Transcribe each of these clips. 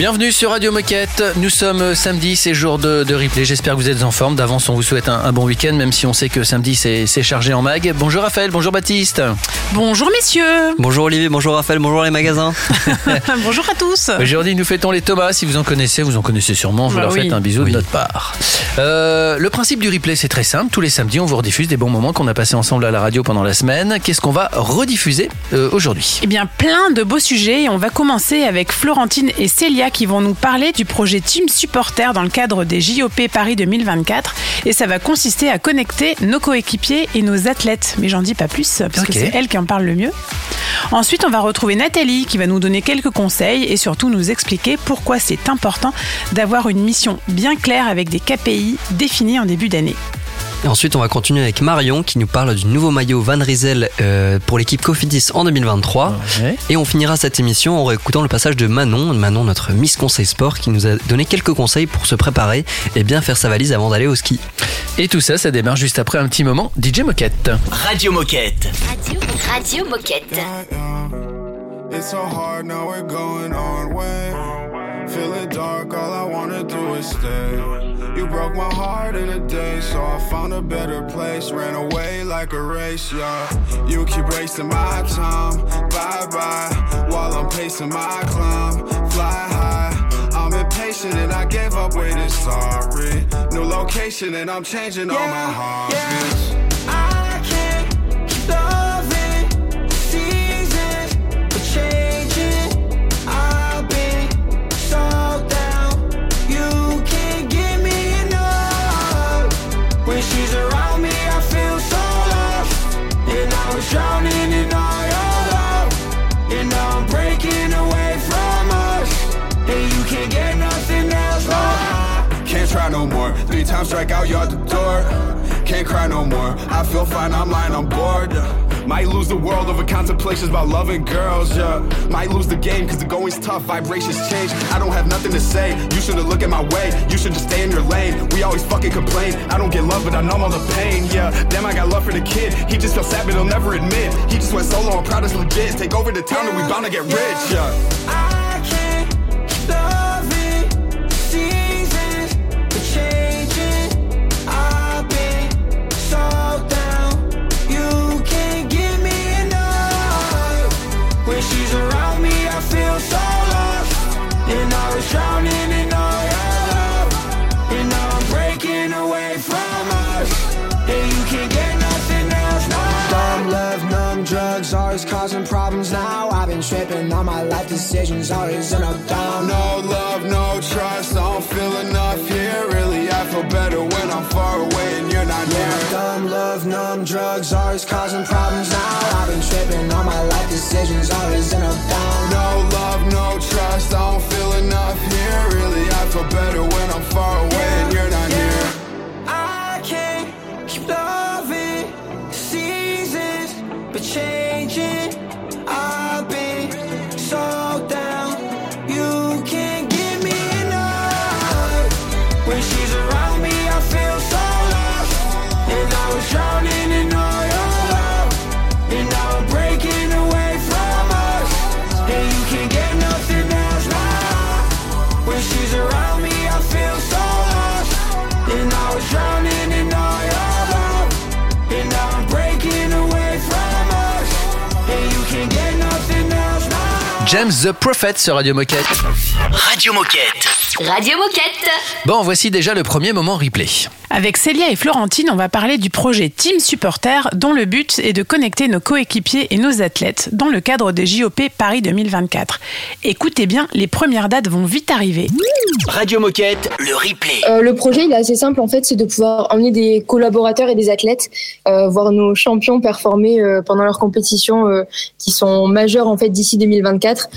Bienvenue sur Radio Moquette. Nous sommes samedi, c'est jour de, replay. J'espère que vous êtes en forme. D'avance, on vous souhaite un, bon week-end, même si on sait que samedi c'est chargé en mag. Bonjour Raphaël, bonjour Baptiste. Bonjour messieurs. Bonjour Olivier, bonjour Raphaël, bonjour les magasins. bonjour à tous. Aujourd'hui, nous fêtons les Thomas. Si vous en connaissez, vous en connaissez sûrement. Vous bah leur faites un bisou de notre part. Euh, le principe du replay, c'est très simple. Tous les samedis, on vous rediffuse des bons moments qu'on a passés ensemble à la radio pendant la semaine. Qu'est-ce qu'on va rediffuser euh, aujourd'hui? Eh bien, plein de beaux sujets. On va commencer avec Florentine et Célia qui vont nous parler du projet Team Supporter dans le cadre des JOP Paris 2024. Et ça va consister à connecter nos coéquipiers et nos athlètes. Mais j'en dis pas plus, parce que c'est elle qui en parle le mieux. Ensuite, on va retrouver Nathalie qui va nous donner quelques conseils et surtout nous expliquer pourquoi c'est important d'avoir une mission bien claire avec des KPI définis en début d'année. Et ensuite, on va continuer avec Marion qui nous parle du nouveau maillot Van Riesel euh, pour l'équipe Cofidis en 2023. Et on finira cette émission en réécoutant le passage de Manon, Manon notre Miss Conseil Sport, qui nous a donné quelques conseils pour se préparer et bien faire sa valise avant d'aller au ski. Et tout ça, ça démarre juste après un petit moment DJ Moquette. Radio Moquette. Radio, Radio Moquette. It's so hard now we're going on way. Feeling dark, all I wanna do is stay. You broke my heart in a day, so I found a better place. Ran away like a race, yeah. You keep wasting my time, bye bye. While I'm pacing my climb, fly high. I'm impatient and I gave up waiting, sorry. New location and I'm changing yeah, all my heartbeats. Yeah. drowning in all your love. and now I'm breaking away from us, and you can't get nothing else. Right. Can't try no more. Three times strike out, you're the door. Can't cry no more. I feel fine, I'm lying, I'm bored. Might lose the world over contemplations about loving girls, yeah. Might lose the game cause the going's tough, vibrations change. I don't have nothing to say. You shouldn't look at my way. You should just stay in your lane. We always fucking complain. I don't get love, but I numb all the pain, yeah. Damn, I got love for the kid. He just felt sad, but he'll never admit. He just went solo, I'm proud as legit. Take over the town and we bound to get rich, yeah. always around me, I feel so lost. And I was drowning in all your love And now I'm breaking away from us. And you can't get nothing else, no. Dumb love, numb drugs, always causing problems now. I've been tripping all my life decisions, always in a down. No love, no trust, I don't feel enough here I feel better when I'm far away and you're not yeah, near. Dumb love, numb drugs, always causing problems now. I've been tripping on my life decisions, always in a down. No love, no trust, I don't feel enough here. Really, I feel better when I'm far away yeah, and you're not yeah. near. I can't keep loving seasons, but changing. James the Prophet sur Radio Moquette. Radio Moquette. Radio Moquette. Bon, voici déjà le premier moment replay. Avec Célia et Florentine, on va parler du projet Team Supporter dont le but est de connecter nos coéquipiers et nos athlètes dans le cadre des JOP Paris 2024. Écoutez bien, les premières dates vont vite arriver. Radio Moquette, le replay. Euh, le projet, il est assez simple en fait, c'est de pouvoir emmener des collaborateurs et des athlètes euh, voir nos champions performer euh, pendant leurs compétitions qui sont majeures en fait d'ici 2024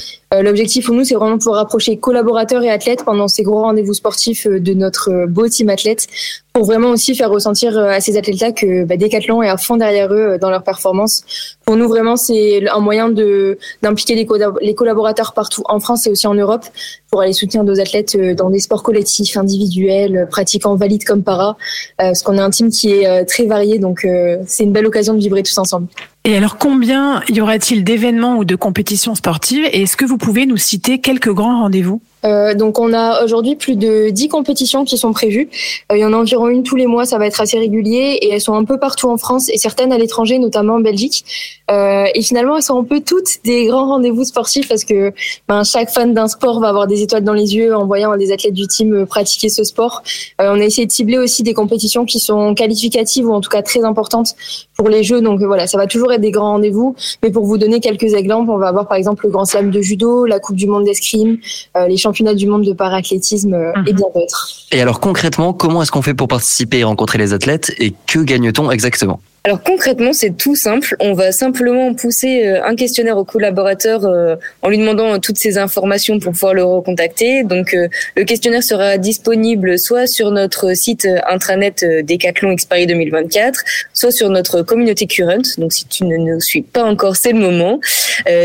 L'objectif pour nous, c'est vraiment de pouvoir rapprocher collaborateurs et athlètes pendant ces gros rendez-vous sportifs de notre beau team athlète pour vraiment aussi faire ressentir à ces athlètes-là que bah, Decathlon est à fond derrière eux dans leur performance. Pour nous, vraiment, c'est un moyen de d'impliquer les, les collaborateurs partout en France et aussi en Europe pour aller soutenir nos athlètes dans des sports collectifs, individuels, pratiquant valide comme para, parce qu'on a un team qui est très varié, donc c'est une belle occasion de vibrer tous ensemble. Et alors, combien y aura-t-il d'événements ou de compétitions sportives? Et est-ce que vous pouvez nous citer quelques grands rendez-vous? Euh, donc on a aujourd'hui plus de 10 compétitions qui sont prévues. Euh, il y en a environ une tous les mois, ça va être assez régulier et elles sont un peu partout en France et certaines à l'étranger, notamment en Belgique. Euh, et finalement, elles sont un peu toutes des grands rendez-vous sportifs parce que ben, chaque fan d'un sport va avoir des étoiles dans les yeux en voyant des athlètes du team pratiquer ce sport. on a essayé de cibler aussi des compétitions qui sont qualificatives ou en tout cas très importantes pour les jeux. Donc voilà, ça va toujours être des grands rendez-vous. Mais pour vous donner quelques exemples, on va avoir par exemple le Grand Slam de judo, la Coupe du Monde d'escrime, les championnats championnat du monde de parathlétisme euh, et mhm. bien d'autres. Et alors concrètement, comment est-ce qu'on fait pour participer et rencontrer les athlètes et que gagne-t-on exactement? Alors concrètement, c'est tout simple. On va simplement pousser euh, un questionnaire au collaborateur euh, en lui demandant toutes ces informations pour pouvoir le recontacter. Donc euh, le questionnaire sera disponible soit sur notre site intranet Decathlon Exparis 2024, soit sur notre communauté Current. Donc si tu ne nous suis pas encore, c'est le moment.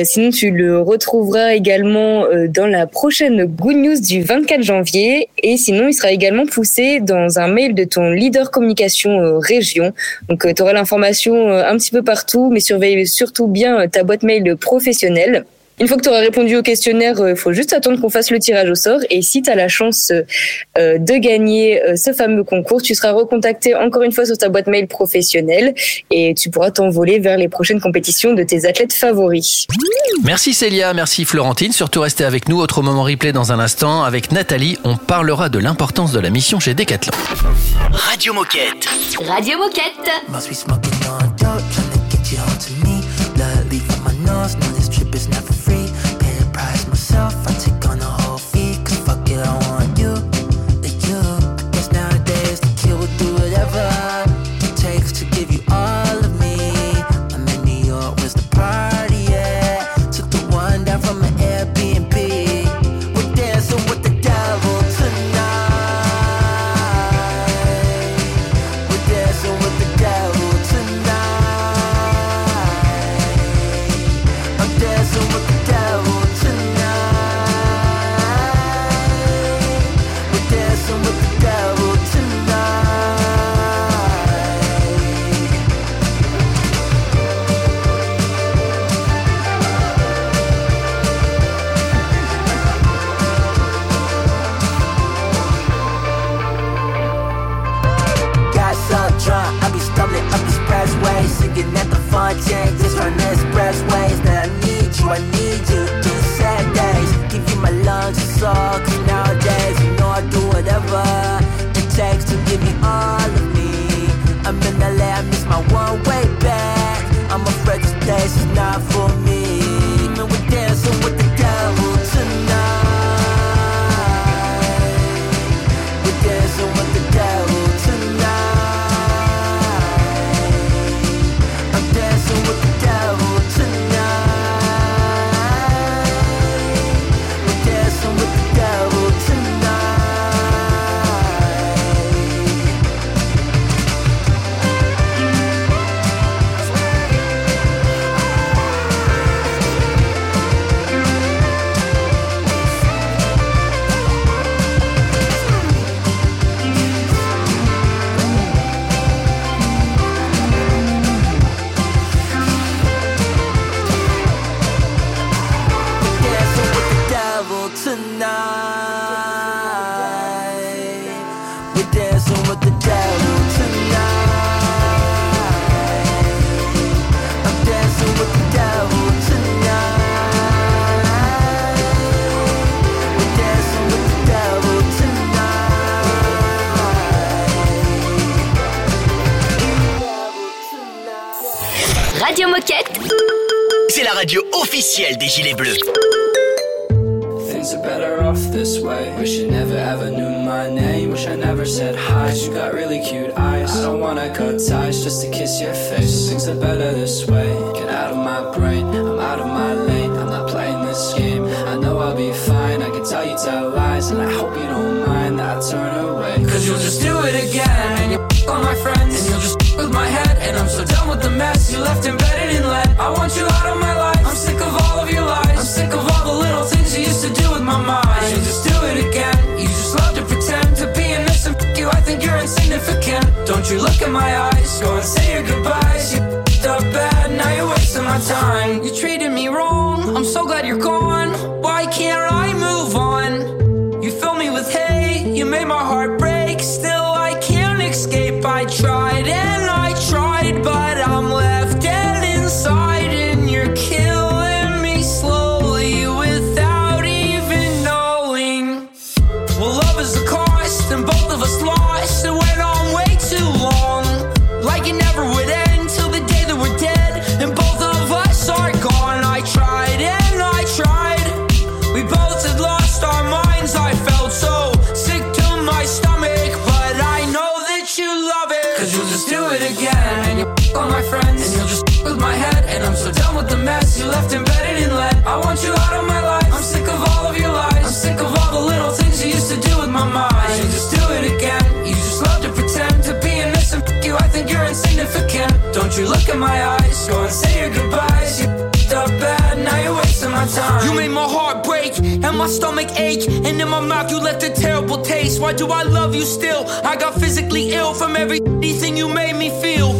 sinon, tu le retrouveras également dans la prochaine Good News du 24 janvier. Et sinon, il sera également poussé dans un mail de ton leader communication région. Donc tu auras informations euh, un petit peu partout, mais surveille surtout bien euh, ta boîte mail professionnelle. Une fois que tu auras répondu au questionnaire, il euh, faut juste attendre qu'on fasse le tirage au sort. Et si tu as la chance de gagner ce fameux concours, tu seras recontacté encore une fois sur ta boîte mail professionnelle et tu pourras t'envoler vers les prochaines compétitions de tes athlètes favoris. Merci Célia, merci Florentine. Surtout restez avec nous. Autre moment replay dans un instant. Avec Nathalie, on parlera de l'importance de la mission chez Decathlon. Radio Moquette. Radio Moquette. Must be smoking on dope, trying to get you home to me. Blood leak from my nose, no, this trip is never free. Pay the yourself Moquette. C'est la radio officielle des Gilets Bleus. Things are better off this way. Wish you never ever knew my name. Wish I never said hi. You got really cute eyes. I don't wanna cut ties just to kiss your face. Things are better this way. Get out of my brain. I'm out of my lane. I'm not playing this game. I know I'll be fine. I can tell you tell lies, and I hope you don't mind that I turn away. Cause you'll just do it again, and you'll on my friends, and you'll just with my head, and I'm so done with the mess you left in I want you out of my life. I'm sick of all of your lies. I'm sick of all the little things you used to do with my mind. You just do it again. You just love to pretend to be innocent. You, I think you're insignificant. Don't you look in my eyes. Go and say your goodbyes. You f***ed up bad. Now you're wasting my time. You treated me wrong. I'm so glad you're gone. Why can't I move on? You fill me with hate. You made my heart break. Still, you look in my eyes. Go and say your goodbyes. You f***ed up bad. Now you're wasting my time. You made my heart break and my stomach ache. And in my mouth you left a terrible taste. Why do I love you still? I got physically ill from everything you made me feel.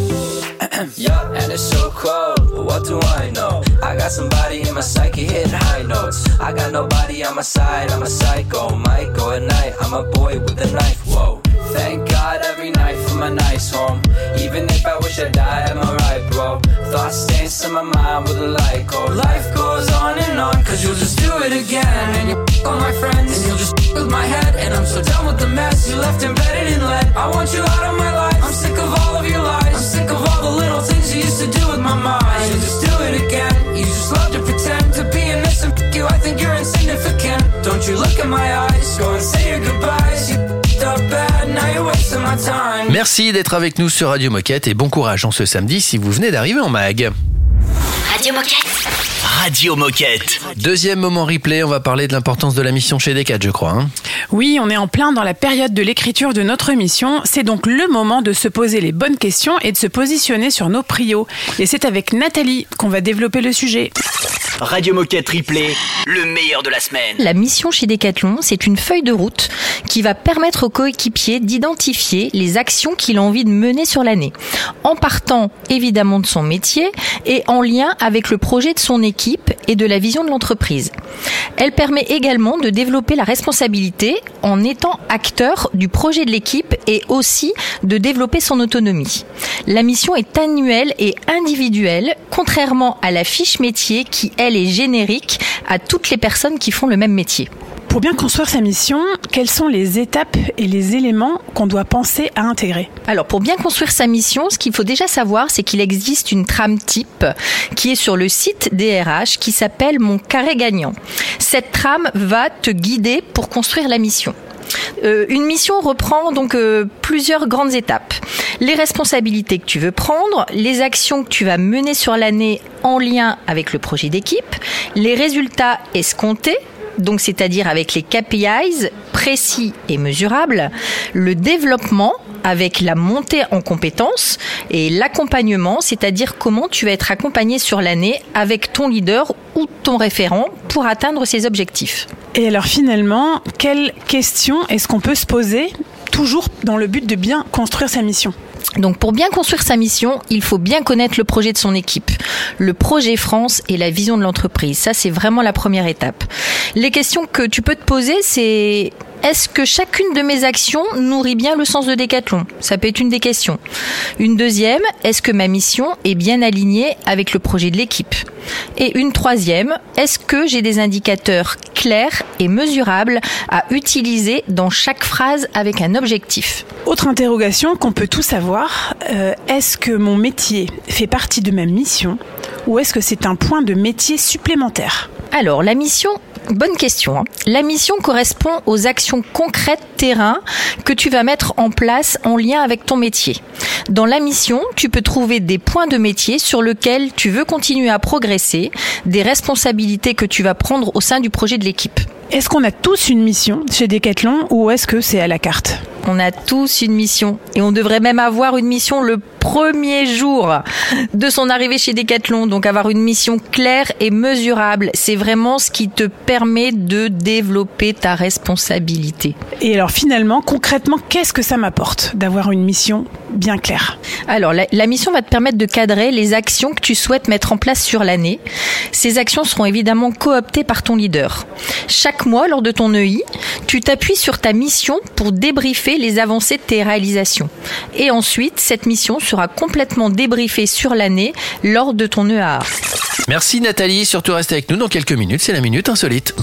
yeah, and it's so cold. But what do I know? I got somebody in my psyche hitting high notes. I got nobody on my side. I'm a psycho, Michael at night. I'm a boy with a knife. Whoa. Thank God every night for my nice home. Even if I wish I died, I'm alright, bro. Thoughts dance in my mind with a light cold. Life goes on and on, cause you'll just do it again. And you f- on my friends, and you'll just f- with my head. And I'm so done with the mess you left embedded in lead. I want you out of my life. I'm sick of all of your lies. I'm sick of all the little things you used to do with my mind. You just do it again. You just love to pretend to be innocent. You, I think you're insignificant. Don't you look in my eyes. Go and say your goodbyes. You Merci d'être avec nous sur Radio Moquette et bon courage en ce samedi si vous venez d'arriver en mag. Radio Moquette. Radio Moquette. Deuxième moment replay, on va parler de l'importance de la mission chez Decat, je crois. hein. Oui, on est en plein dans la période de l'écriture de notre mission. C'est donc le moment de se poser les bonnes questions et de se positionner sur nos prios. Et c'est avec Nathalie qu'on va développer le sujet. Radio Moquette Replay, le meilleur de la semaine. La mission chez Decathlon, c'est une feuille de route qui va permettre au coéquipier d'identifier les actions qu'il a envie de mener sur l'année, en partant évidemment de son métier et en lien avec le projet de son équipe et de la vision de l'entreprise. Elle permet également de développer la responsabilité en étant acteur du projet de l'équipe et aussi de développer son autonomie. La mission est annuelle et individuelle, contrairement à la fiche métier qui, elle, est générique à toutes les personnes qui font le même métier. Pour bien construire sa mission, quelles sont les étapes et les éléments qu'on doit penser à intégrer Alors pour bien construire sa mission, ce qu'il faut déjà savoir, c'est qu'il existe une trame type qui est sur le site DRH qui s'appelle Mon carré gagnant. Cette trame va te guider pour construire la mission. Euh, une mission reprend donc euh, plusieurs grandes étapes. Les responsabilités que tu veux prendre, les actions que tu vas mener sur l'année en lien avec le projet d'équipe, les résultats escomptés, donc c'est-à-dire avec les KPIs précis et mesurables, le développement avec la montée en compétences et l'accompagnement, c'est-à-dire comment tu vas être accompagné sur l'année avec ton leader ou ton référent pour atteindre ses objectifs. Et alors finalement, quelles questions est-ce qu'on peut se poser toujours dans le but de bien construire sa mission? Donc pour bien construire sa mission, il faut bien connaître le projet de son équipe, le projet France et la vision de l'entreprise. Ça, c'est vraiment la première étape. Les questions que tu peux te poser, c'est est-ce que chacune de mes actions nourrit bien le sens de décathlon Ça peut être une des questions. Une deuxième, est-ce que ma mission est bien alignée avec le projet de l'équipe? Et une troisième, est-ce que j'ai des indicateurs clairs et mesurables à utiliser dans chaque phrase avec un objectif? Autre interrogation qu'on peut tous avoir, euh, est-ce que mon métier fait partie de ma mission ou est-ce que c'est un point de métier supplémentaire? Alors la mission, Bonne question. hein. La mission correspond aux actions concrètes terrain que tu vas mettre en place en lien avec ton métier. Dans la mission, tu peux trouver des points de métier sur lesquels tu veux continuer à progresser, des responsabilités que tu vas prendre au sein du projet de l'équipe. Est-ce qu'on a tous une mission chez Decathlon ou est-ce que c'est à la carte on a tous une mission et on devrait même avoir une mission le premier jour de son arrivée chez Decathlon. Donc avoir une mission claire et mesurable, c'est vraiment ce qui te permet de développer ta responsabilité. Et alors finalement, concrètement, qu'est-ce que ça m'apporte d'avoir une mission bien claire? Alors la, la, mission va te permettre de cadrer les actions que tu souhaites mettre en place sur l'année. Ces actions seront évidemment cooptées par ton leader. Chaque mois, lors de ton EI, tu t'appuies sur ta mission pour débriefer les avancées de tes réalisations. Et ensuite, cette mission sera complètement débriefée sur l'année lors de ton EAR. Merci Nathalie, surtout restez avec nous dans quelques minutes, c'est la minute insolite.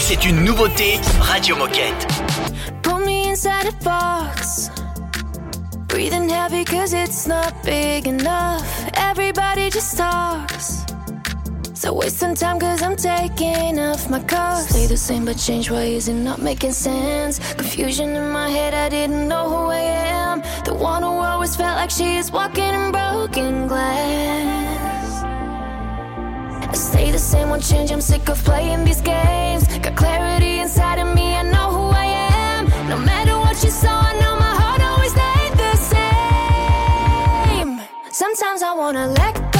C'est une nouveauté Radio Moquette. Put me inside a box. Breathing heavy cause it's not big enough. Everybody just talks. So wasting time cause I'm taking off my clothes. Stay the same but change ways and not making sense? Confusion in my head, I didn't know who I am. The one who always felt like she is walking in broken glass. I stay the same, won't change, I'm sick of playing these games. Got clarity inside of me, I know who I am. No matter what you saw, I know my heart always stayed the same. Sometimes I wanna let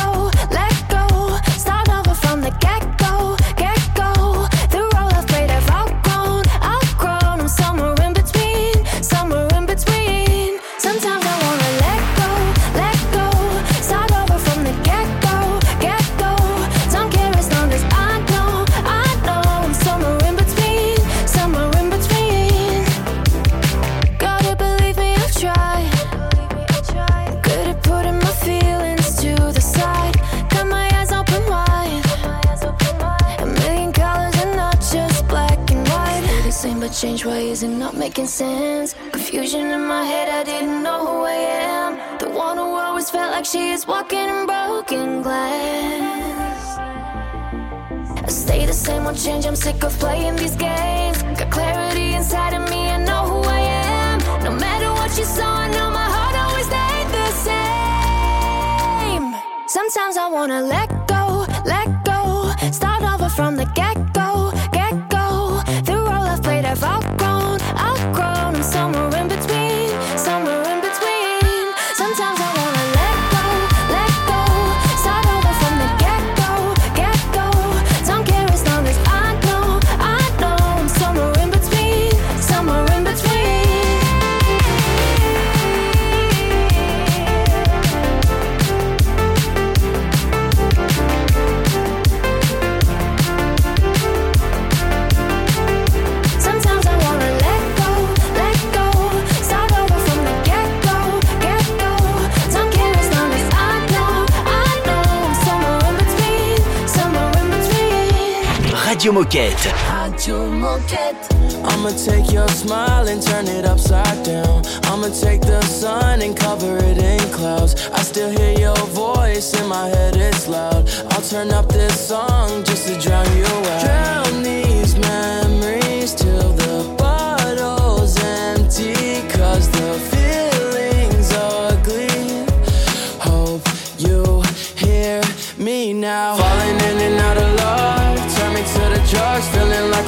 Change ways and not making sense. Confusion in my head, I didn't know who I am. The one who always felt like she is walking in broken glass. I stay the same, won't change. I'm sick of playing these games. Got clarity inside of me, I know who I am. No matter what you saw, I know my heart always stayed the same. Sometimes I wanna let go, let go. Start over from the get go. Radio Moquette. Radio Moquette. I'ma take your smile and turn it upside down. I'ma take the sun and cover it in clouds. I still hear your voice in my head, it's loud. I'll turn up this song just to drown you out. Drown these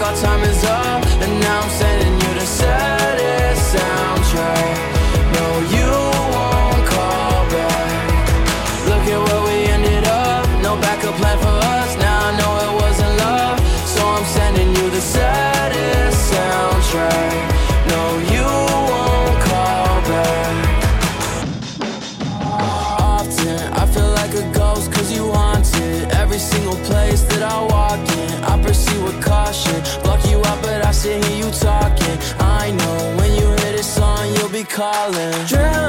our time is up. Talking. I know when you hear this song you'll be calling. Drown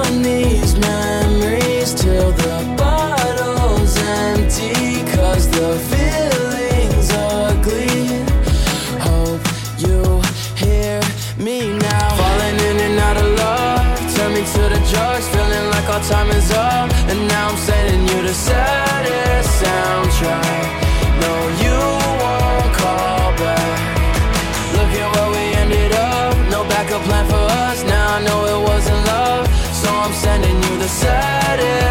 decided.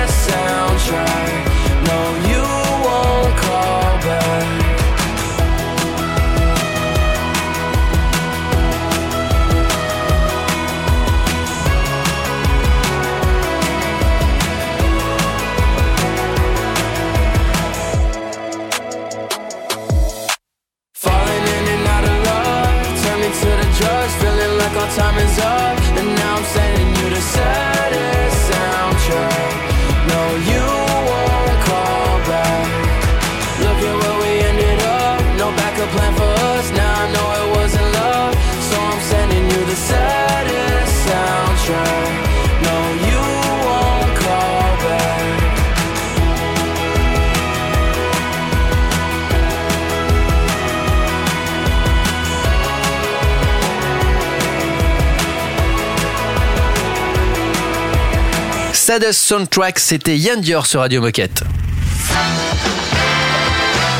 Saddest Soundtrack, c'était Yann Dior sur Radio Moquette.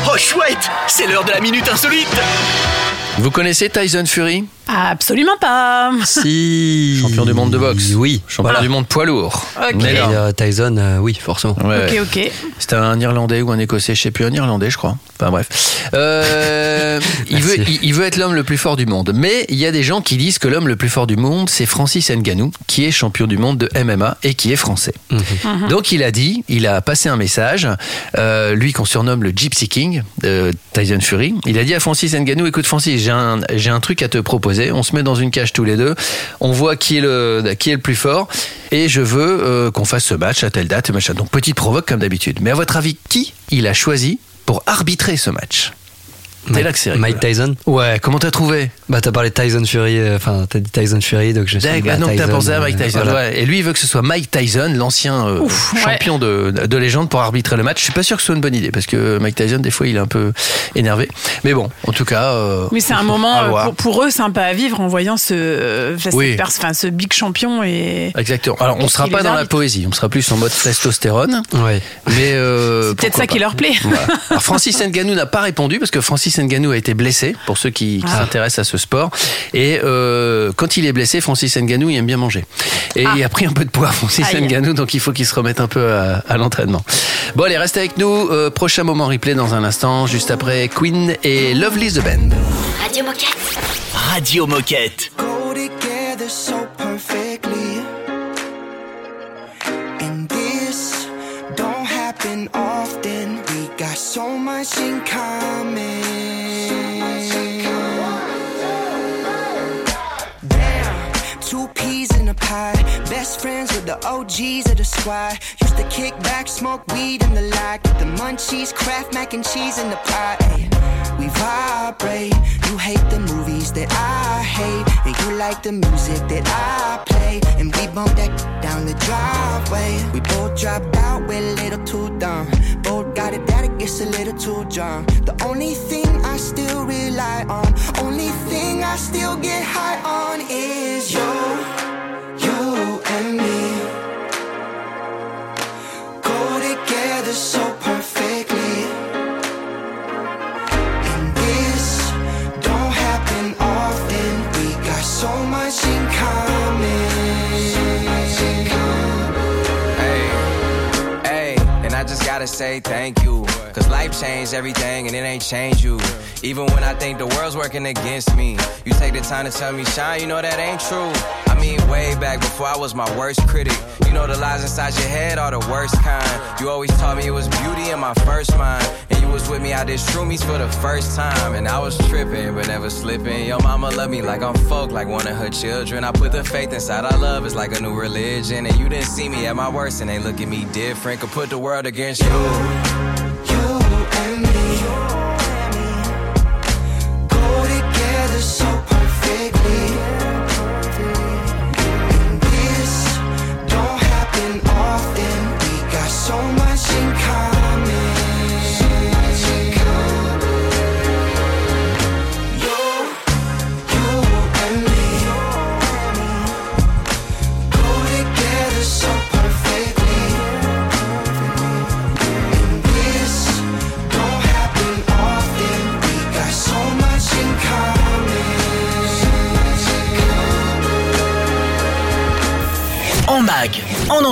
Oh chouette, c'est l'heure de la minute insolite. Vous connaissez Tyson Fury? Absolument pas. Si. Champion du monde de boxe. Oui. Champion Voilà. du monde poids lourd. Ok. Mais Et là, euh, Tyson, euh, oui, forcément. ouais, Ok, ok. C'était un Irlandais ou un Écossais, je sais plus, un Irlandais, je crois. Enfin bref. Euh, il, veut, Merci. il, il veut être l'homme le plus fort du monde. Mais il y a des gens qui disent que l'homme le plus fort du monde, c'est Francis Ngannou, qui est champion du monde de MMA et qui est français. Mhm. Donc il a dit, il a passé un message, euh, lui qu'on surnomme le Gypsy King, Tyson Fury. Il a dit à Francis Ngannou, écoute Francis, j'ai un, j'ai un truc à te proposer. On se met dans une cage tous les deux, on voit qui est le, plus fort, et je veux euh, qu'on fasse ce match à telle date, machin. Donc petite provoque comme d'habitude. Mais à votre avis, qui il a choisi pour arbitrer ce match? C'est là que c'est rigolo. Mike Tyson Ouais, comment t'as trouvé? Bah, t'as parlé de Tyson Fury, euh, enfin, t'as dit Tyson Fury, donc je D'accord, bah, donc t'as pensé à euh, Mike Tyson. voilà. ouais. Et lui, il veut que ce soit Mike Tyson, l'ancien euh, ouais. champion de, de légende, pour arbitrer le match. Je suis pas sûr que ce soit une bonne idée, parce que Mike Tyson, des fois, il est un peu énervé. Mais bon, en tout cas. euh, Oui, c'est un moment pour, pour eux sympa à vivre en voyant ce, euh, Oui. ce big champion et Exactement. Alors, on sera pas dans la poésie, on sera plus en mode testostérone. Ouais. Mais euh, c'est peut-être ça qui leur plaît. Voilà. Alors, Francis Ngannou n'a pas répondu parce que Francis Ngannou a été blessé pour ceux qui, qui Ah. s'intéressent à ce sport. Et euh, quand il est blessé, Francis Ngannou il aime bien manger. Et Ah. il a pris un peu de poids, Francis Aïe. Ngannou, donc il faut qu'il se remette un peu à, à l'entraînement. Bon, allez, restez avec nous. Euh, prochain moment replay dans un instant, juste après Queen et Lovely the Band. Radio Moquette. Radio Moquette. go together so perfectly. And this don't happen often. We got so much in common. Best friends with the OGs of the squad. Used to kick back, smoke weed in the lot. Get the munchies, craft mac and cheese in the pot. Ay, we vibrate. You hate the movies that I hate, and you like the music that I play. And we bump that down the driveway. We both drop out, we're a little too dumb. Both got it that it gets a little too drunk. The only thing I still rely on, only thing I still get high on is you, say thank you. Cause life changed everything and it ain't changed you. Even when I think the world's working against me, you take the time to tell me, shine, you know that ain't true. Way back before I was my worst critic. You know the lies inside your head are the worst kind. You always taught me it was beauty in my first mind. And you was with me out there shroomies for the first time. And I was tripping, but never slipping. Your mama love me like I'm folk, like one of her children. I put the faith inside our love, it's like a new religion. And you didn't see me at my worst, and they look at me different. Could put the world against. You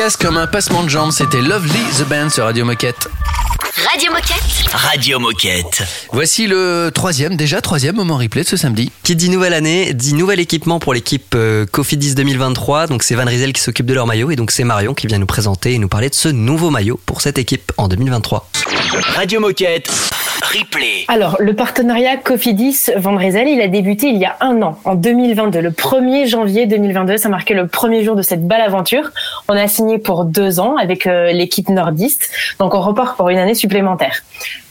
Efficace comme un passement de jambes, c'était Lovely the Band sur Radio Moquette. Radio Moquette. Radio Moquette. Voici le troisième, déjà troisième moment replay de ce samedi. Qui dit nouvelle année, dit nouvel équipement pour l'équipe euh, Cofidis 2023. Donc c'est Van Riesel qui s'occupe de leur maillot et donc c'est Marion qui vient nous présenter et nous parler de ce nouveau maillot pour cette équipe en 2023. Radio Moquette. Replay. Alors, le partenariat Cofidis Van Riesel, il a débuté il y a un an, en 2022. Le 1er janvier 2022, ça marquait le premier jour de cette belle aventure. On a signé pour deux ans avec euh, l'équipe nordiste, donc on repart pour une année supplémentaire.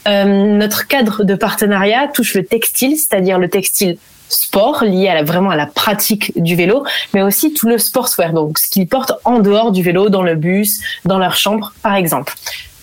Euh, notre cadre de partenariat touche le textile, c'est-à-dire le textile sport lié à vraiment à la pratique du vélo, mais aussi tout le sportswear, donc ce qu'ils portent en dehors du vélo, dans le bus, dans leur chambre, par exemple.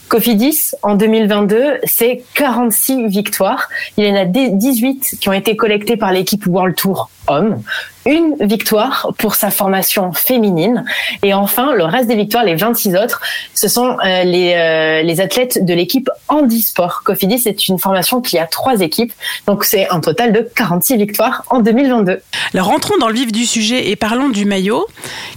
Cofidis, en 2022, c'est 46 victoires. Il y en a 18 qui ont été collectées par l'équipe World Tour Homme. Une victoire pour sa formation féminine. Et enfin, le reste des victoires, les 26 autres, ce sont euh, les, euh, les athlètes de l'équipe Handisport. Cofidis, c'est une formation qui a trois équipes. Donc, c'est un total de 46 victoires en 2022. Alors rentrons dans le vif du sujet et parlons du maillot.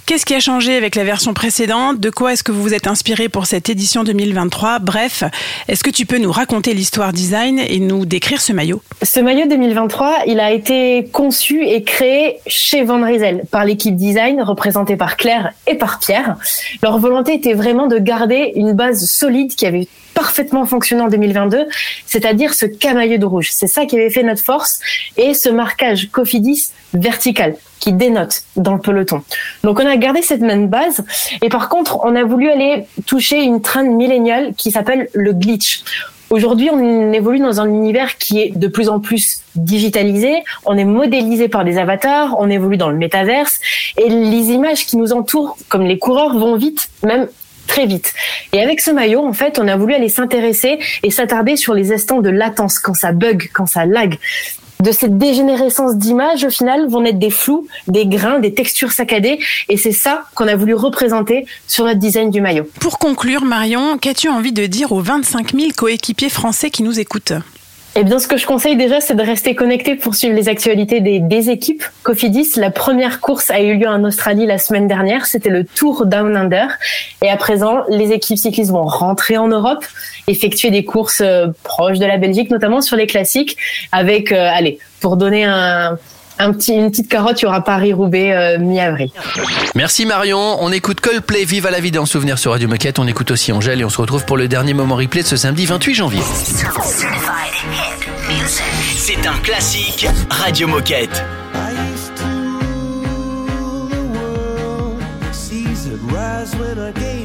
Qu'est-ce qui a changé avec la version précédente? De quoi est-ce que vous vous êtes inspiré pour cette édition 2023 Bref, est-ce que tu peux nous raconter l'histoire design et nous décrire ce maillot? Ce maillot 2023, il a été conçu et créé chez Van Riesel par l'équipe design représentée par Claire et par Pierre. Leur volonté était vraiment de garder une base solide qui avait parfaitement fonctionné en 2022, c'est-à-dire ce camailleux de rouge. C'est ça qui avait fait notre force et ce marquage Cofidis vertical qui dénote dans le peloton. Donc on a gardé cette même base et par contre on a voulu aller toucher une trend milléniale qui s'appelle le glitch. Aujourd'hui, on évolue dans un univers qui est de plus en plus digitalisé, on est modélisé par des avatars, on évolue dans le métaverse, et les images qui nous entourent, comme les coureurs, vont vite, même très vite. Et avec ce maillot, en fait, on a voulu aller s'intéresser et s'attarder sur les instants de latence, quand ça bug, quand ça lag. De cette dégénérescence d'image, au final, vont naître des flous, des grains, des textures saccadées, et c'est ça qu'on a voulu représenter sur notre design du maillot. Pour conclure, Marion, qu'as-tu envie de dire aux 25 000 coéquipiers français qui nous écoutent? Eh bien, ce que je conseille déjà, c'est de rester connecté pour suivre les actualités des, des, équipes. Cofidis, la première course a eu lieu en Australie la semaine dernière. C'était le Tour Down Under. Et à présent, les équipes cyclistes vont rentrer en Europe, effectuer des courses euh, proches de la Belgique, notamment sur les classiques, avec, euh, allez, pour donner un, un petit, une petite carotte, il y aura Paris-Roubaix euh, mi-avril. Merci Marion. On écoute Coldplay, Vive à la vie en souvenir sur Radio Moquette. On écoute aussi Angèle et on se retrouve pour le dernier moment replay de ce samedi 28 janvier. C'est un classique Radio Moquette. I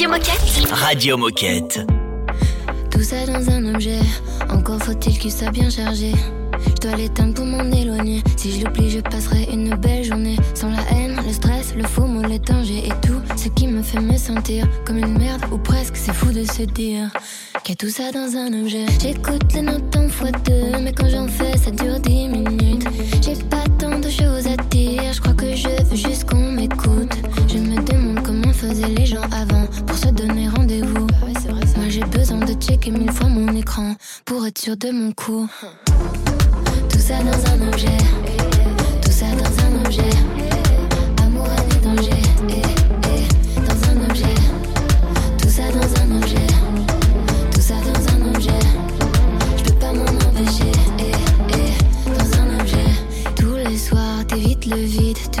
Radio Moquette. Radio Moquette. Tout ça dans un objet, encore faut-il qu'il soit bien chargé. Je dois l'éteindre pour m'en éloigner. Si je l'oublie, je passerai une belle journée. Sans la haine, le stress, le faux mot, les dangers et tout ce qui me fait me sentir comme une merde ou presque. C'est fou de se dire qu'il y a tout ça dans un objet. J'écoute les notes en fois deux, mais quand j'en fais, ça dure dix minutes. J'ai pas tant de choses checker mille fois mon écran pour être sûr de mon coup. Tout ça dans un objet, tout ça dans un objet. Amour, et danger, eh, dans un objet. Tout ça dans un objet, tout ça dans un objet. Je peux pas m'en empêcher, eh, dans un objet. Tous les soirs, t'évites le vide, tu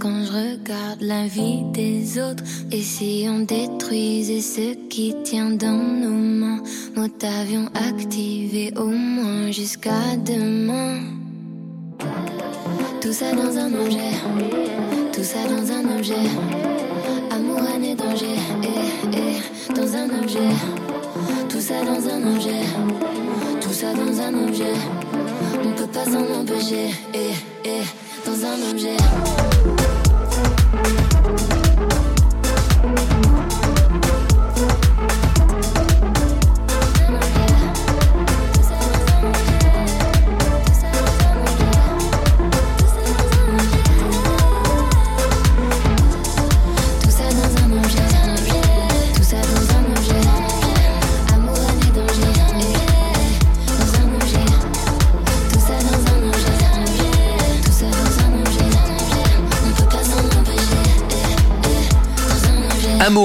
quand je regarde la vie des autres. Et si on détruisait ce qui tient dans nos mains, mode avion activé au moins jusqu'à demain. Tout ça dans un objet, tout ça dans un objet. Amour, et danger, eh, eh, dans un objet. Tout ça dans un objet, tout ça dans un objet. On peut pas s'en empêcher, eh, eh, dans un objet.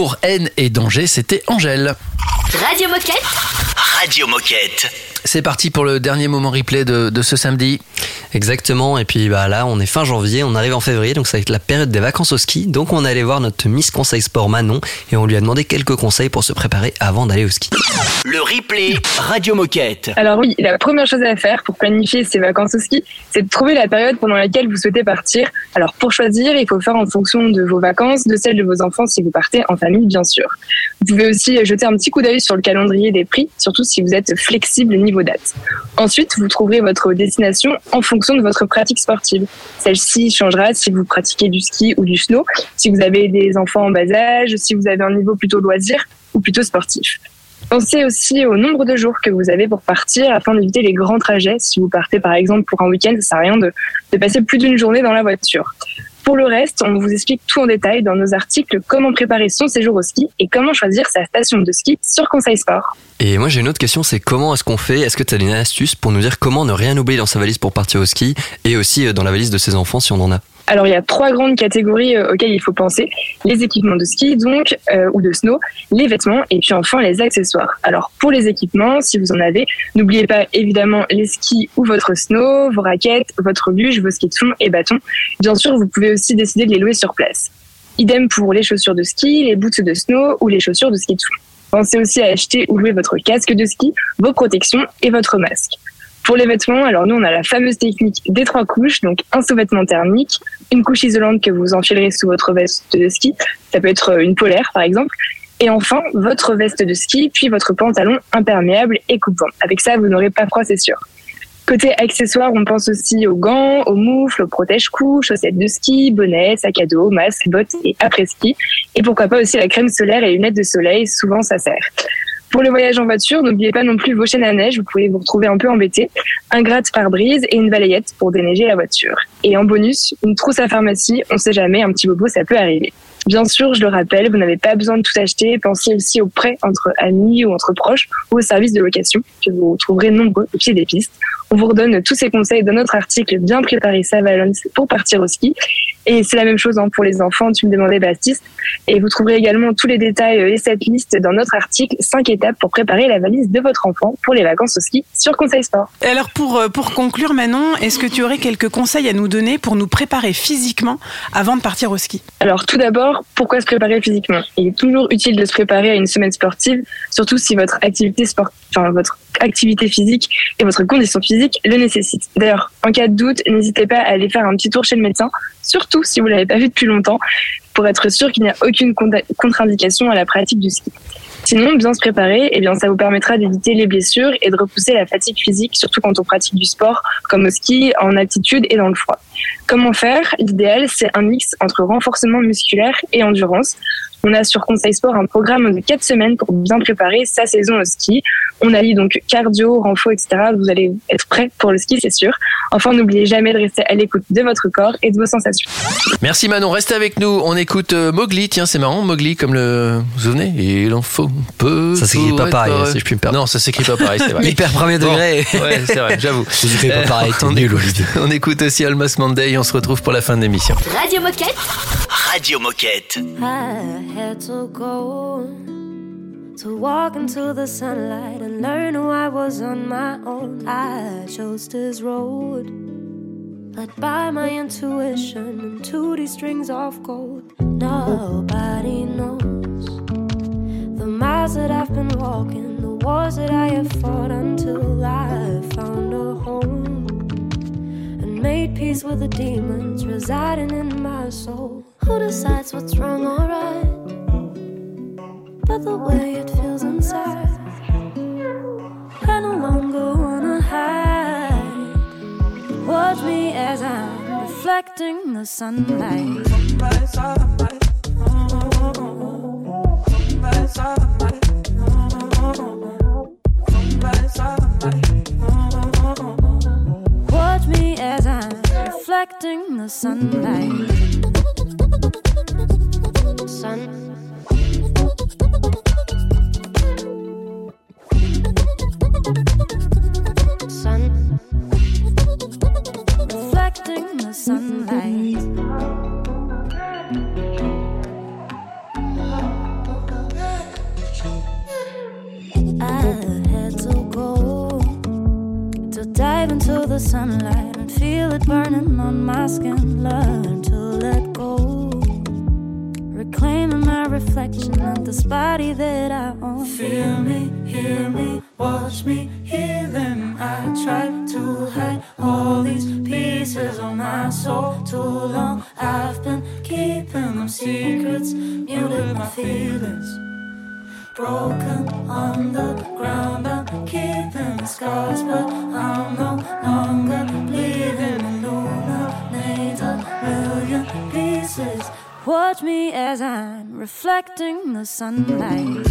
Amour, haine et danger, c'était Angèle. Radio Moquette. Radio Moquette. C'est parti pour le dernier moment replay de, de ce samedi. Exactement, et puis bah là on est fin janvier, on arrive en février, donc ça va être la période des vacances au ski. Donc on est allé voir notre Miss Conseil Sport Manon et on lui a demandé quelques conseils pour se préparer avant d'aller au ski. Le replay Radio Moquette. Alors oui, la première chose à faire pour planifier ses vacances au ski, c'est de trouver la période pendant laquelle vous souhaitez partir. Alors pour choisir, il faut faire en fonction de vos vacances, de celles de vos enfants si vous partez en famille bien sûr. Vous pouvez aussi jeter un petit coup d'œil sur le calendrier des prix, surtout si vous êtes flexible niveau date. Ensuite, vous trouverez votre destination en fonction de votre pratique sportive. Celle-ci changera si vous pratiquez du ski ou du snow, si vous avez des enfants en bas âge, si vous avez un niveau plutôt loisir ou plutôt sportif. Pensez aussi au nombre de jours que vous avez pour partir afin d'éviter les grands trajets. Si vous partez par exemple pour un week-end, ça sert à rien de passer plus d'une journée dans la voiture. Pour le reste, on vous explique tout en détail dans nos articles comment préparer son séjour au ski et comment choisir sa station de ski sur Conseil Sport. Et moi j'ai une autre question, c'est comment est-ce qu'on fait? Est-ce que tu as une astuce pour nous dire comment ne rien oublier dans sa valise pour partir au ski et aussi euh, dans la valise de ses enfants si on en a? Alors il y a trois grandes catégories euh, auxquelles il faut penser les équipements de ski donc euh, ou de snow, les vêtements et puis enfin les accessoires. Alors pour les équipements, si vous en avez, n'oubliez pas évidemment les skis ou votre snow, vos raquettes, votre luge, vos skis de fond et bâtons. Bien sûr, vous pouvez aussi décider de les louer sur place. Idem pour les chaussures de ski, les boots de snow ou les chaussures de ski de fond. Pensez aussi à acheter ou louer votre casque de ski, vos protections et votre masque. Pour les vêtements, alors nous on a la fameuse technique des trois couches, donc un sous-vêtement thermique, une couche isolante que vous enfilerez sous votre veste de ski, ça peut être une polaire par exemple, et enfin votre veste de ski, puis votre pantalon imperméable et coupant. Avec ça, vous n'aurez pas froid, c'est sûr. Côté accessoires, on pense aussi aux gants, aux moufles, aux protège-coups, chaussettes de ski, bonnets, sac à dos, masques, bottes et après-ski. Et pourquoi pas aussi la crème solaire et lunettes de soleil, souvent ça sert. Pour le voyage en voiture, n'oubliez pas non plus vos chaînes à neige, vous pouvez vous retrouver un peu embêté, un gratte-pare-brise et une balayette pour déneiger la voiture. Et en bonus, une trousse à pharmacie, on sait jamais, un petit bobo, ça peut arriver. Bien sûr, je le rappelle, vous n'avez pas besoin de tout acheter, pensez aussi aux prêts entre amis ou entre proches ou aux services de location que vous trouverez nombreux au pied des pistes. On vous redonne tous ces conseils dans notre article Bien préparer sa valence pour partir au ski. Et c'est la même chose hein, pour les enfants, tu me demandais Baptiste. Et vous trouverez également tous les détails et cette liste dans notre article 5 étapes pour préparer la valise de votre enfant pour les vacances au ski sur Conseil Sport. Et alors pour, euh, pour conclure Manon, est-ce que tu aurais quelques conseils à nous donner pour nous préparer physiquement avant de partir au ski? Alors tout d'abord, pourquoi se préparer physiquement? Il est toujours utile de se préparer à une semaine sportive, surtout si votre activité enfin votre activité physique et votre condition physique le nécessitent. D'ailleurs, en cas de doute, n'hésitez pas à aller faire un petit tour chez le médecin, surtout si vous l'avez pas vu depuis longtemps, pour être sûr qu'il n'y a aucune contre-indication à la pratique du ski. Sinon, bien se préparer, eh bien, ça vous permettra d'éviter les blessures et de repousser la fatigue physique, surtout quand on pratique du sport, comme au ski, en altitude et dans le froid. Comment faire? L'idéal, c'est un mix entre renforcement musculaire et endurance. On a sur Conseil Sport un programme de 4 semaines pour bien préparer sa saison au ski. On allie donc cardio, renfo, etc. Vous allez être prêt pour le ski, c'est sûr. Enfin, n'oubliez jamais de rester à l'écoute de votre corps et de vos sensations. Merci Manon, reste avec nous. On écoute euh, Mowgli. Tiens, c'est marrant, Mowgli, comme le. Vous vous souvenez? Il en faut peu. Ça s'écrit pas pareil, si je puis me permettre. Non, ça s'écrit pas pareil, c'est vrai. Hyper premier Bon, degré. ouais, c'est vrai, j'avoue. Ça s'écrit pas Euh, pareil, t'es on nul, écoute- Olivier. On écoute aussi Almas Monday. On se retrouve pour la fin de l'émission. Radio Moquette. Radio Moquette. I had to go to walk into the sunlight and learn who I was on my own. I chose this road. led by my intuition and 2D strings of gold. Nobody knows the miles that I've been walking, the wars that I have fought until I found a home and made peace with the demons residing in my soul. Who decides what's wrong or right? But the way it feels inside. I no longer wanna hide. Watch me as I'm reflecting the sunlight. Watch me as I'm reflecting the sunlight. Sun. Sunlight. I had to go to dive into the sunlight and feel it burning on my skin. Learn to let go, reclaiming my reflection of this body that I own. Feel me, hear me, watch me, hear them. I try to hide all these pieces of my soul. Too long I've been keeping them secrets, muted my feelings. Broken on the ground, I'm keeping the scars, but I'm no longer bleeding. Illuminate a million pieces. Watch me as I'm reflecting the sunlight.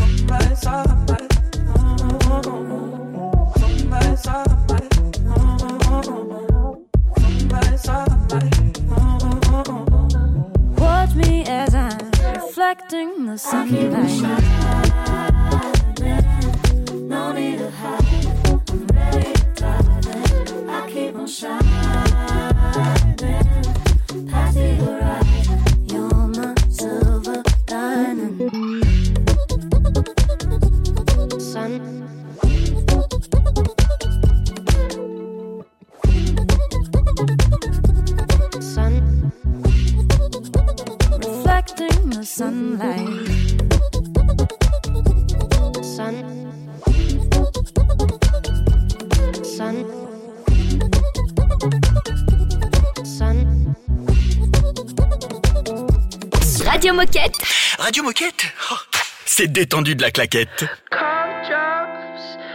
Watch me as I'm reflecting the sunlight. Détendu de la claquette.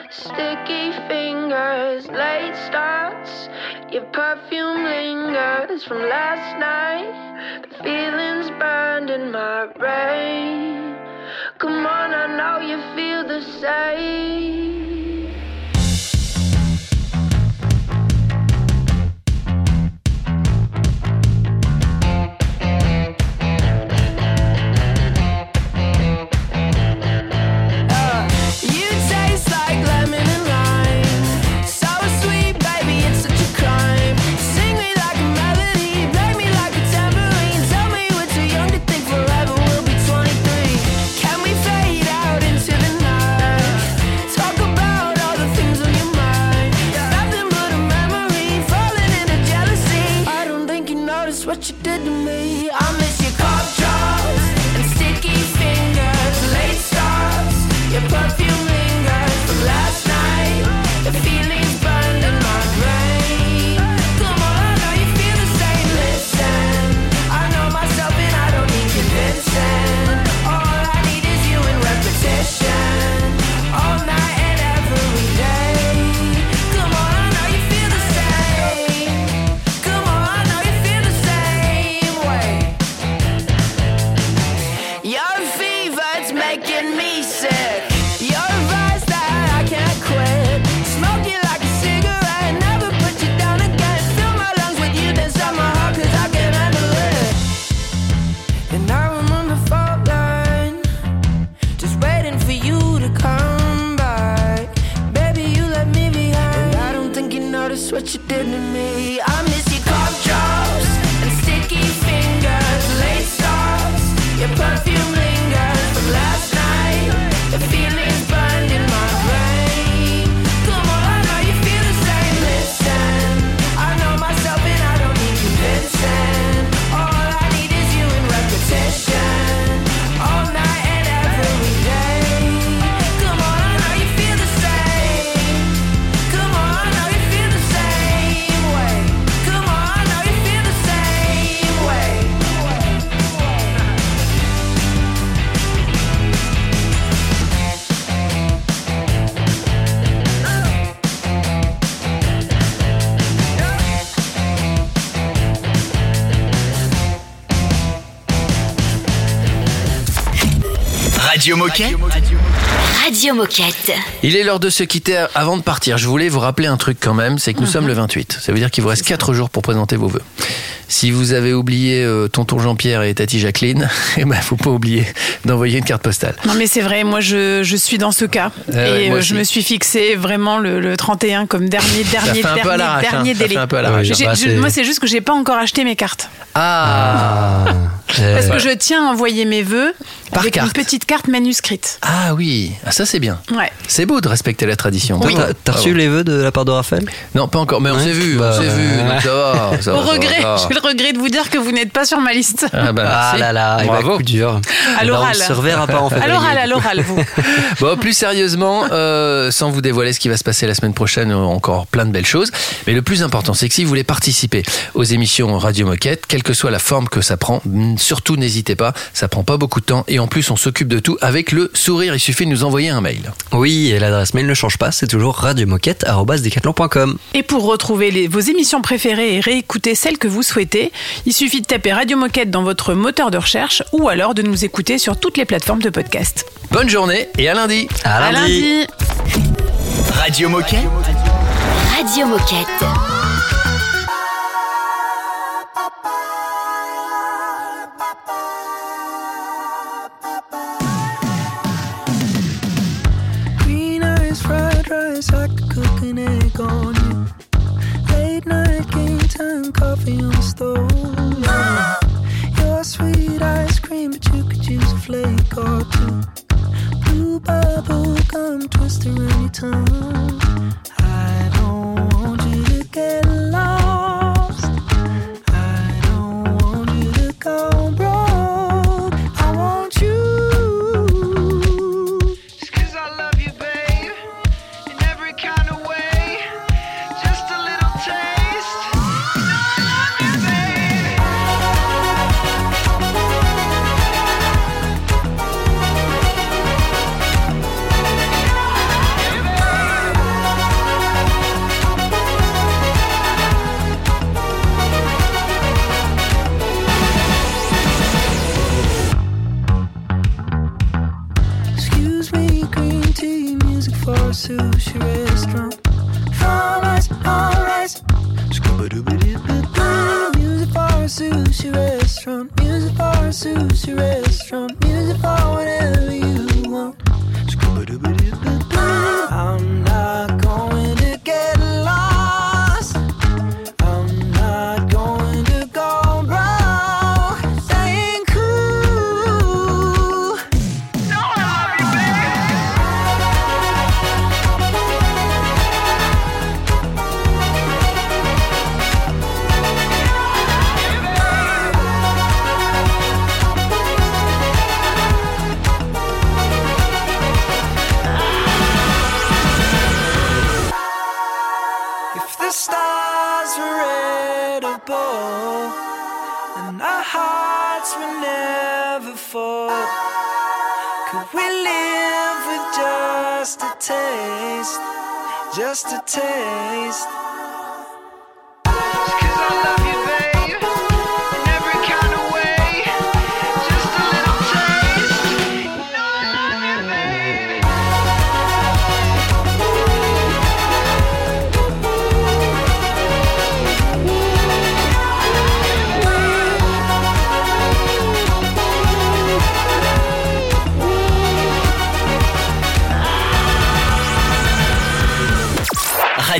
Sticky fingers, late starts. Your perfume lingers from last night. The feelings burned in my brain. Come on, I know you feel the same. Radio Moquette. Radio Moquette. Il est l'heure de se quitter avant de partir. Je voulais vous rappeler un truc quand même, c'est que nous Mhm. sommes le 28. Ça veut dire qu'il vous reste 4 jours pour présenter vos vœux. Si vous avez oublié euh, tonton Jean-Pierre et tati Jacqueline, eh ben faut pas oublier d'envoyer une carte postale. Non mais c'est vrai, moi je, je suis dans ce cas. Eh ouais, et moi euh, je me suis fixé vraiment le, le 31 comme dernier, dernier, fait un peu à dernier, hein. dernier Ça délai. fait un peu à Bah, je- moi c'est juste que j'ai pas encore acheté mes cartes. Ah, Parce Ouais. que je tiens à envoyer mes vœux Par avec carte. une petite carte manuscrite. Ah oui, ah, ça c'est bien. Ouais. C'est beau de respecter la tradition. Bravo. T'as reçu les vœux de la part de Raphaël? Non, pas encore, mais on Ouais. s'est vu, Bah, on s'est vu, ouais. donc ça va. ça Au va, ça va, regret, ça va. j'ai le regret de vous dire que vous n'êtes pas sur ma liste. Ah, bah, Ah là là, il va Bravo. coup dur. À Eh ben, l'oral. On se reverra pas en fait. À l'oral, à l'oral, vous. Bon, plus sérieusement, euh, sans vous dévoiler ce qui va se passer la semaine prochaine, euh, encore plein de belles choses. Mais le plus important, c'est que si vous voulez participer aux émissions Radio Moquette, quelle que soit la forme que ça prend, surtout n'hésitez pas, ça prend pas beaucoup de temps et en plus on s'occupe de tout avec le sourire. Il suffit de nous envoyer un mail. Oui, et l'adresse mail ne change pas, c'est toujours radiomoquette.com. Et pour retrouver les- vos émissions préférées et réécouter celles que vous souhaitez, il suffit de taper Radio Moquette dans votre moteur de recherche ou alors de nous écouter sur toutes les plateformes de podcast. Bonne journée et à lundi. À lundi. Radio Moquette. Radio Moquette. Time, coffee on the stove. Your sweet ice cream, but you could use a flake or two. Blue bubble gum twist around your tongue. I don't want you to get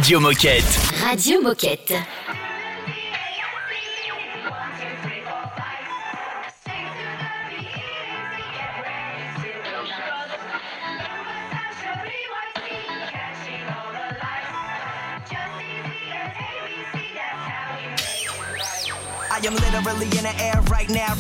Radio Moquette. Radio Moquette. I am literally in the air right now,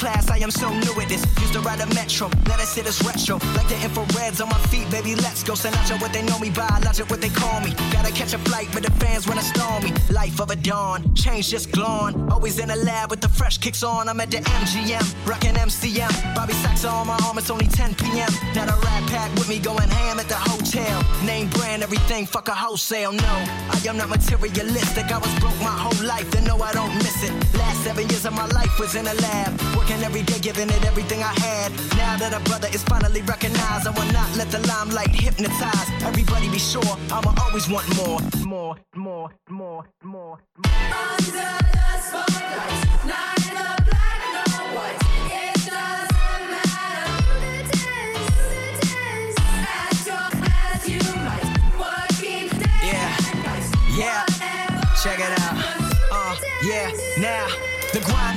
class, I am so new at this. Used to ride a metro, let us hit us retro. Like the infrareds on my feet, baby, let's go. Sinatra, what they know me by, logic, what they call me. Gotta catch a flight, but the fans wanna storm me. Life of a dawn, change just glowing. Always in the lab with the fresh kicks on. I'm at the MGM, rocking MCM. Bobby Sacks on my arm, it's only 10 p.m. Now the rat pack with me going ham at the hotel. Name brand everything, fuck a wholesale. No, I am not materialistic. I was broke my whole life, then no, I don't miss it. Last seven years of my life was in a lab, working every day, giving it everything I had. Now that a brother is finally recognized, I will not let the limelight hypnotize. Everybody be sure, I'ma always want more, more, more, more, more. Check it out. Uh, yeah, now.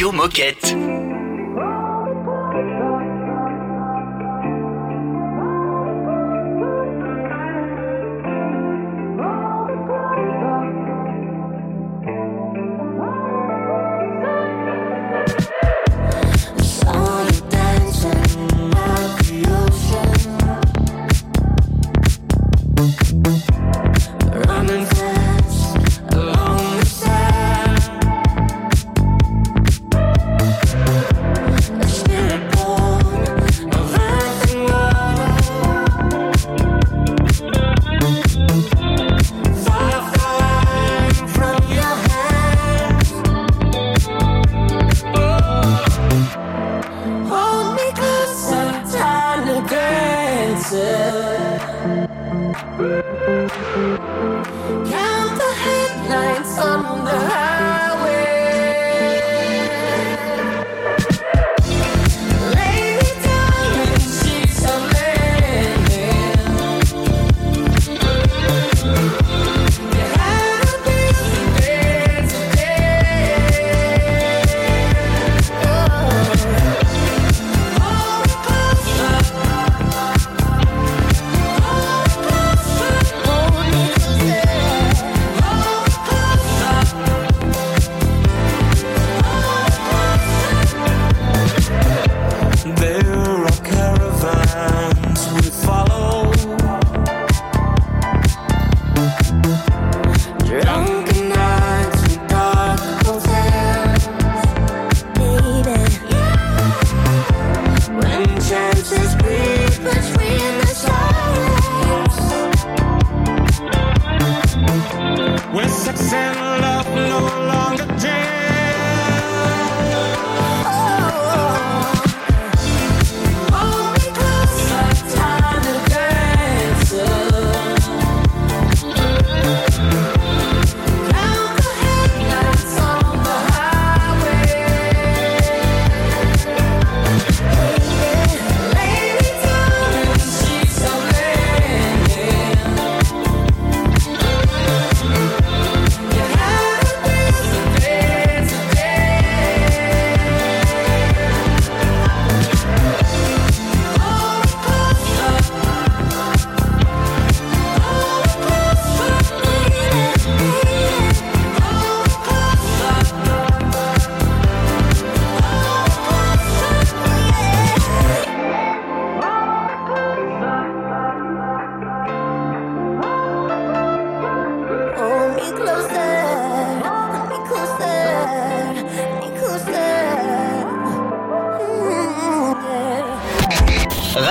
Radio Moquette.